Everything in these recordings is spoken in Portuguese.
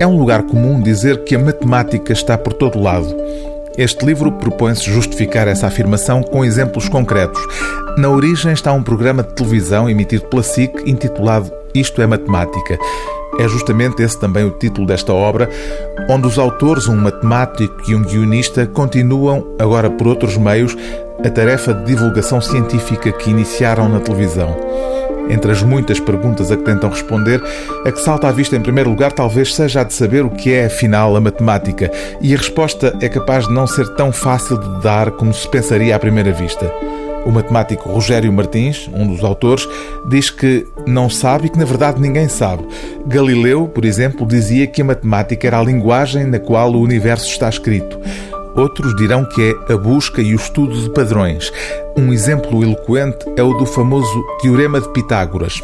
É um lugar comum dizer que a matemática está por todo lado. Este livro propõe-se justificar essa afirmação com exemplos concretos. Na origem está um programa de televisão emitido pela SIC intitulado Isto é Matemática. É justamente esse também o título desta obra, onde os autores, um matemático e um guionista, continuam, agora por outros meios, a tarefa de divulgação científica que iniciaram na televisão. Entre as muitas perguntas a que tentam responder, a que salta à vista em primeiro lugar talvez seja a de saber o que é afinal a matemática, e a resposta é capaz de não ser tão fácil de dar como se pensaria à primeira vista. O matemático Rogério Martins, um dos autores, diz que não sabe e que na verdade ninguém sabe. Galileu, por exemplo, dizia que a matemática era a linguagem na qual o universo está escrito. Outros dirão que é a busca e o estudo de padrões. Um exemplo eloquente é o do famoso Teorema de Pitágoras.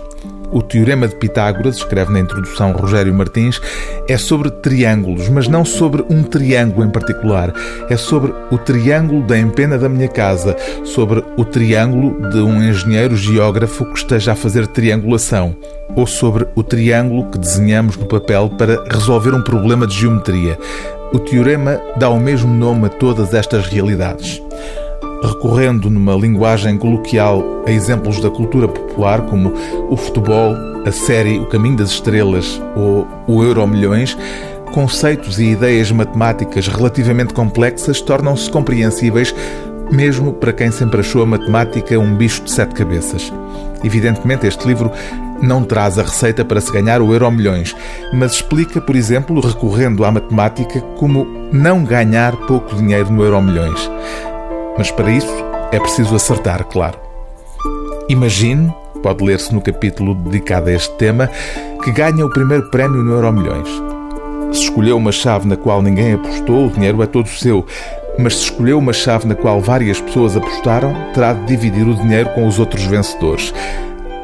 O Teorema de Pitágoras, escreve na introdução Rogério Martins, é sobre triângulos, mas não sobre um triângulo em particular. É sobre o triângulo da empena da minha casa, sobre o triângulo de um engenheiro geógrafo que esteja a fazer triangulação, ou sobre o triângulo que desenhamos no papel para resolver um problema de geometria. O teorema dá o mesmo nome a todas estas realidades recorrendo numa linguagem coloquial a exemplos da cultura popular, como o futebol, a série O Caminho das Estrelas ou o Euro Milhões, conceitos e ideias matemáticas relativamente complexas tornam-se compreensíveis mesmo para quem sempre achou a matemática um bicho de sete cabeças. Evidentemente, este livro não traz a receita para se ganhar o euro milhões, mas explica, por exemplo, recorrendo à matemática, como não ganhar pouco dinheiro no euro milhões. Mas para isso é preciso acertar, claro. Imagine, pode ler-se no capítulo dedicado a este tema, que ganha o primeiro prémio no Euro Milhões. Se escolheu uma chave na qual ninguém apostou, o dinheiro é todo seu. Mas se escolheu uma chave na qual várias pessoas apostaram, terá de dividir o dinheiro com os outros vencedores.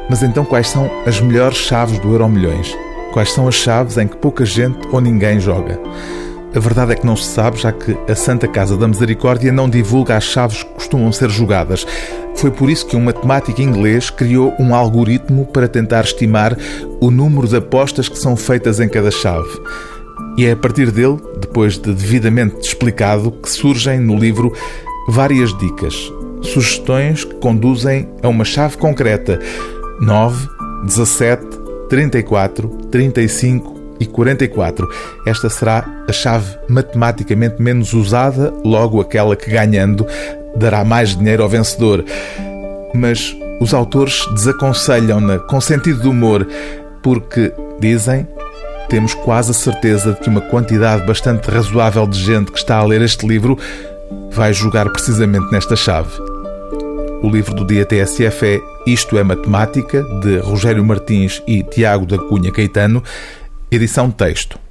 Mas então quais são as melhores chaves do Euro Milhões? Quais são as chaves em que pouca gente ou ninguém joga? A verdade é que não se sabe, já que a Santa Casa da Misericórdia não divulga as chaves que costumam ser jogadas. Foi por isso que um matemático inglês criou um algoritmo para tentar estimar o número de apostas que são feitas em cada chave. E é a partir dele, depois de devidamente explicado, que surgem no livro várias dicas, sugestões que conduzem a uma chave concreta: 9, 17, 34, 35, e 44. Esta será a chave matematicamente menos usada, logo aquela que ganhando dará mais dinheiro ao vencedor. Mas os autores desaconselham-na com sentido de humor, porque, dizem, temos quase a certeza de que uma quantidade bastante razoável de gente que está a ler este livro vai jogar precisamente nesta chave. O livro do dia TSF é Isto é Matemática, de Rogério Martins e Tiago da Cunha Caetano, Edição texto.